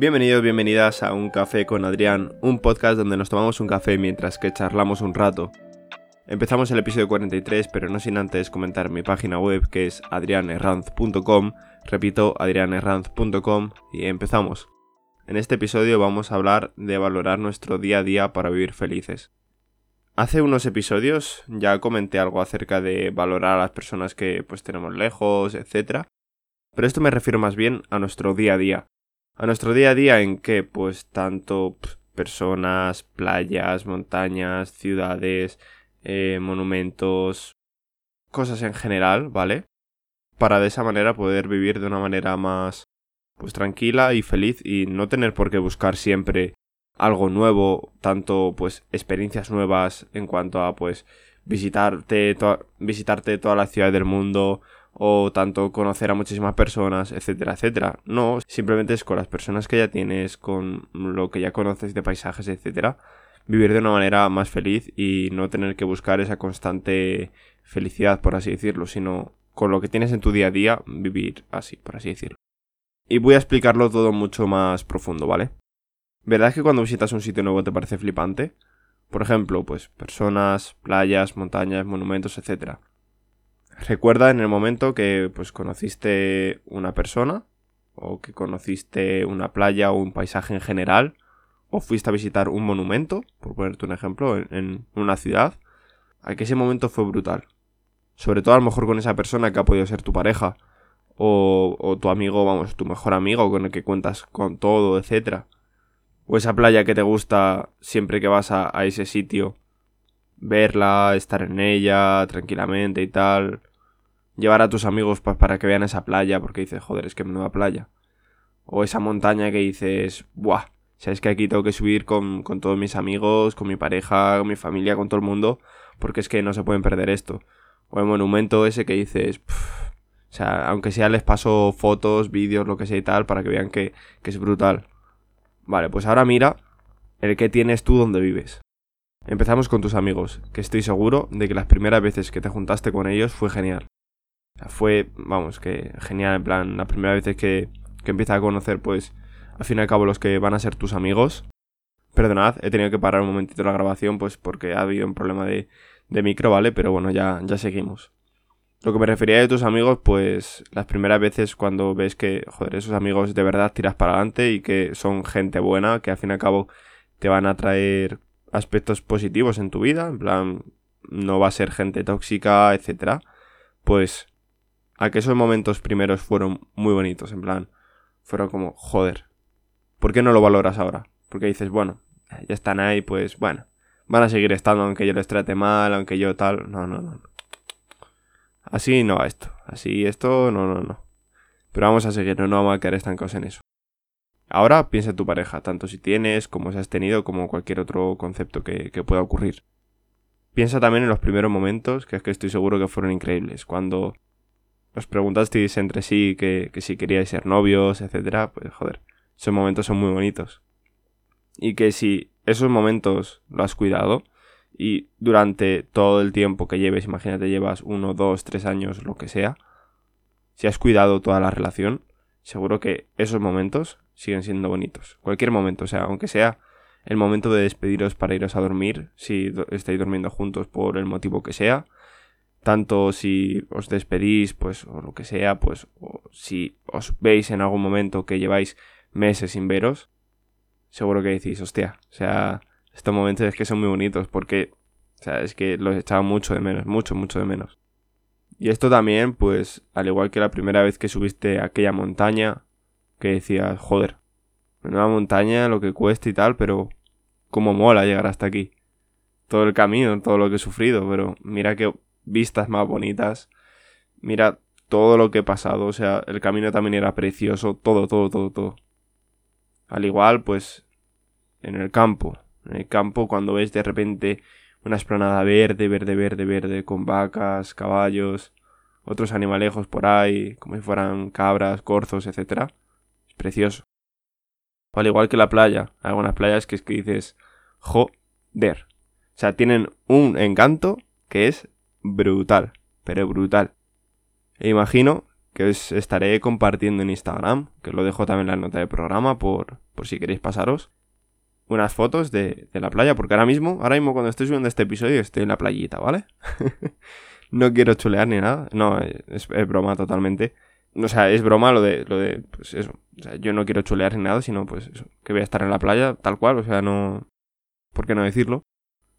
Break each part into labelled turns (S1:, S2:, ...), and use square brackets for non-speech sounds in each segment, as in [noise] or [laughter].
S1: Bienvenidos, bienvenidas a Un Café con Adrián, un podcast donde nos tomamos un café mientras que charlamos un rato. Empezamos el episodio 43, pero no sin antes comentar mi página web que es adrianerranz.com, repito, adrianerranz.com y empezamos. En este episodio vamos a hablar de valorar nuestro día a día para vivir felices. Hace unos episodios ya comenté algo acerca de valorar a las personas que pues tenemos lejos, etc. Pero esto me refiero más bien a nuestro día a día. A nuestro día a día en que pues tanto personas, playas, montañas, ciudades, eh, monumentos, cosas en general, ¿vale? Para de esa manera poder vivir de una manera más pues tranquila y feliz y no tener por qué buscar siempre algo nuevo, tanto pues experiencias nuevas en cuanto a pues visitarte, visitarte toda la ciudad del mundo o tanto conocer a muchísimas personas, etcétera, etcétera. No, simplemente es con las personas que ya tienes, con lo que ya conoces de paisajes, etcétera, vivir de una manera más feliz y no tener que buscar esa constante felicidad, por así decirlo, sino con lo que tienes en tu día a día, vivir así, por así decirlo. Y voy a explicarlo todo mucho más profundo, ¿vale? ¿Verdad que cuando visitas un sitio nuevo te parece flipante? Por ejemplo, pues personas, playas, montañas, monumentos, etc. Recuerda en el momento que pues conociste una persona o que conociste una playa o un paisaje en general o fuiste a visitar un monumento, por ponerte un ejemplo, en, una ciudad, a que ese momento fue brutal. Sobre todo a lo mejor con esa persona que ha podido ser tu pareja o, o tu amigo, vamos, tu mejor amigo con el que cuentas con todo, etcétera o esa playa que te gusta siempre que vas a, ese sitio, verla, estar en ella tranquilamente y tal, llevar a tus amigos pues, para que vean esa playa porque dices, joder, es que nueva playa. O esa montaña que dices, buah, sabes que aquí tengo que subir con, con todos mis amigos, con mi pareja, con mi familia, con todo el mundo, porque es que no se pueden perder esto. O el monumento ese que dices, o sea, aunque sea les paso fotos, vídeos, lo que sea y tal, para que vean que, que es brutal. Vale, pues ahora mira el que tienes tú donde vives. Empezamos con tus amigos, que estoy seguro de que las primeras veces que te juntaste con ellos fue genial. Fue, vamos, que genial, en plan, las primeras veces que, que empiezas a conocer, pues, al fin y al cabo, los que van a ser tus amigos. Perdonad, he tenido que parar un momentito la grabación, pues, porque ha habido un problema de, de micro, ¿vale? Pero bueno, ya, ya seguimos. Lo que me refería de tus amigos, pues las primeras veces cuando ves que, joder, esos amigos de verdad tiras para adelante y que son gente buena, que al fin y al cabo te van a traer aspectos positivos en tu vida, en plan, no va a ser gente tóxica, etcétera, pues a que esos momentos primeros fueron muy bonitos, en plan, fueron como, joder, ¿por qué no lo valoras ahora? Porque dices, bueno, ya están ahí, pues bueno, van a seguir estando aunque yo les trate mal, aunque yo tal, no, no, no. Así no va esto. Así esto, no, no, no. Pero vamos a seguir, no, no vamos a quedar estancados en eso. Ahora piensa en tu pareja, tanto si tienes, como si has tenido, como cualquier otro concepto que, pueda ocurrir. Piensa también en los primeros momentos, que es que estoy seguro que fueron increíbles. Cuando os preguntasteis entre sí que, que si queríais ser novios, etcétera, pues joder, esos momentos son muy bonitos. Y que si esos momentos lo has cuidado, y durante todo el tiempo que lleves, imagínate llevas uno, dos, tres años, lo que sea, si has cuidado toda la relación, seguro que esos momentos siguen siendo bonitos. Cualquier momento, o sea, aunque sea el momento de despediros para iros a dormir, si estáis durmiendo juntos por el motivo que sea, tanto si os despedís, pues, o lo que sea, pues, si os veis en algún momento que lleváis meses sin veros, seguro que decís, hostia, o sea, estos momentos es que son muy bonitos porque, o sea, es que los echaba mucho de menos, mucho, mucho de menos. Y esto también, pues, al igual que la primera vez que subiste aquella montaña, que decías, joder, nueva montaña, lo que cuesta y tal, pero cómo mola llegar hasta aquí. Todo el camino, todo lo que he sufrido, pero mira qué vistas más bonitas, mira todo lo que he pasado, o sea, el camino también era precioso, todo, todo, todo, todo. Al igual, pues, en el campo, en el campo cuando ves de repente una esplanada verde, verde, verde, verde, con vacas, caballos, otros animalejos por ahí, como si fueran cabras, corzos, etc. Es precioso. al igual que la playa, algunas playas que es que dices, joder. O sea, tienen un encanto que es brutal, pero brutal. E imagino que os estaré compartiendo en Instagram, que lo dejo también en la nota de programa por, por si queréis pasaros, unas fotos de, de, la playa, porque ahora mismo, ahora mismo cuando estoy subiendo este episodio estoy en la playita, ¿vale? [laughs] no quiero chulear ni nada, no, es, es, broma totalmente. O sea, es broma lo de, lo de, pues eso, o sea, yo no quiero chulear ni nada, sino pues eso, que voy a estar en la playa tal cual, o sea, no, ¿por qué no decirlo?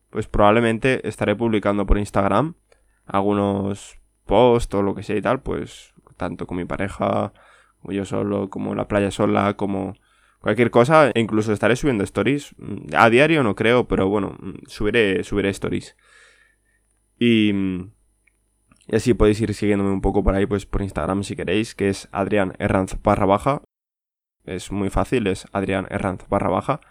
S1: Pues probablemente estaré publicando por Instagram algunos posts o lo que sea y tal, pues tanto con mi pareja, como yo solo, como la playa sola, como cualquier cosa. E incluso estaré subiendo stories. A diario no creo, pero bueno, subiré, subiré stories. Y, y así podéis ir siguiéndome un poco por ahí, pues por Instagram si queréis, que es Adrián Herranz barra baja. Es muy fácil, es Adrián Herranz barra baja.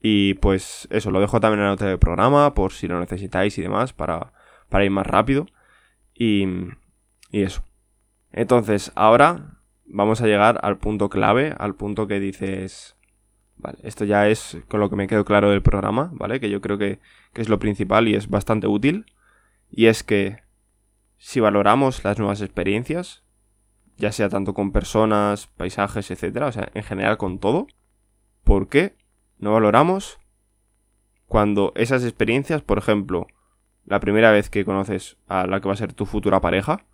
S1: Y pues eso, lo dejo también en la nota del programa por si lo necesitáis y demás para, para ir más rápido. Y, y eso. Entonces, ahora vamos a llegar al punto clave, al punto que dices, vale, esto ya es con lo que me quedo claro del programa, ¿vale? Que yo creo que, que es lo principal y es bastante útil. Y es que si valoramos las nuevas experiencias, ya sea tanto con personas, paisajes, etcétera, o sea, en general con todo, ¿por qué no valoramos cuando esas experiencias, por ejemplo, la primera vez que conoces a la que va a ser tu futura pareja,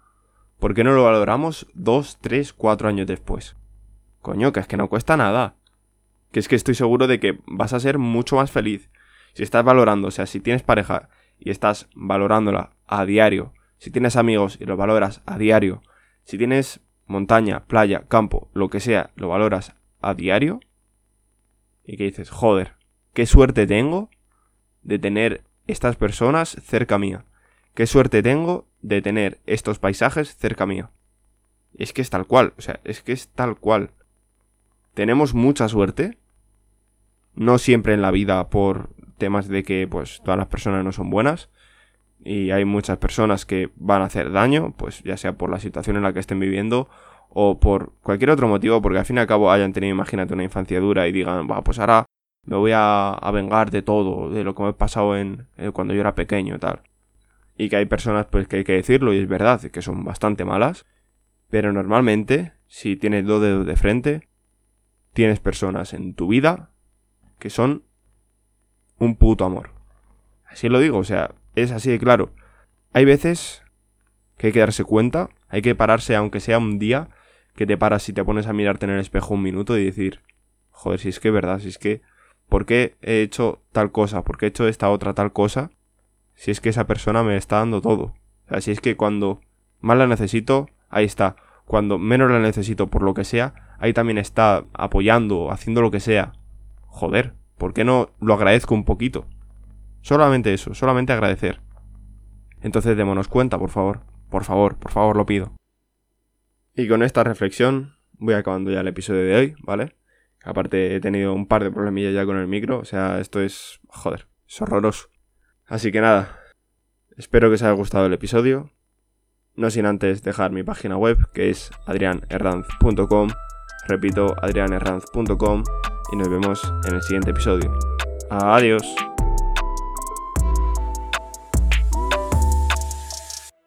S1: ¿Por qué no lo valoramos dos, tres, cuatro años después? Coño, que es que no cuesta nada. Que es que estoy seguro de que vas a ser mucho más feliz. Si estás valorando, o sea, si tienes pareja y estás valorándola a diario, si tienes amigos y lo valoras a diario, si tienes montaña, playa, campo, lo que sea, lo valoras a diario, y que dices, joder, qué suerte tengo de tener estas personas cerca mía. Qué suerte tengo de tener estos paisajes cerca mío. Es que es tal cual, o sea, es que es tal cual. Tenemos mucha suerte. No siempre en la vida por temas de que pues todas las personas no son buenas y hay muchas personas que van a hacer daño, pues ya sea por la situación en la que estén viviendo o por cualquier otro motivo, porque al fin y al cabo hayan tenido, imagínate, una infancia dura y digan, va, pues ahora me voy a, a, vengar de todo, de lo que me ha pasado en, eh, cuando yo era pequeño y tal y que hay personas pues que hay que decirlo y es verdad que son bastante malas, pero normalmente si tienes dos dedos de frente, tienes personas en tu vida que son un puto amor. Así lo digo, o sea, es así de claro. Hay veces que hay que darse cuenta, hay que pararse aunque sea un día, que te paras y te pones a mirarte en el espejo un minuto y decir, joder, si es que es verdad, si es que, ¿por qué he hecho tal cosa? ¿Por qué he hecho esta otra tal cosa? si es que esa persona me está dando todo. O sea, si es que cuando más la necesito, ahí está. Cuando menos la necesito por lo que sea, ahí también está apoyando, haciendo lo que sea. Joder, ¿por qué no lo agradezco un poquito? Solamente eso, solamente agradecer. Entonces démonos cuenta, por favor. Por favor, por favor, lo pido. Y con esta reflexión voy acabando ya el episodio de hoy, ¿vale? Aparte he tenido un par de problemillas ya con el micro, o sea, esto es... joder, es horroroso. Así que nada, espero que os haya gustado el episodio. No sin antes dejar mi página web que es adrianerranz.com. Repito, adrianerranz.com y nos vemos en el siguiente episodio. Adiós.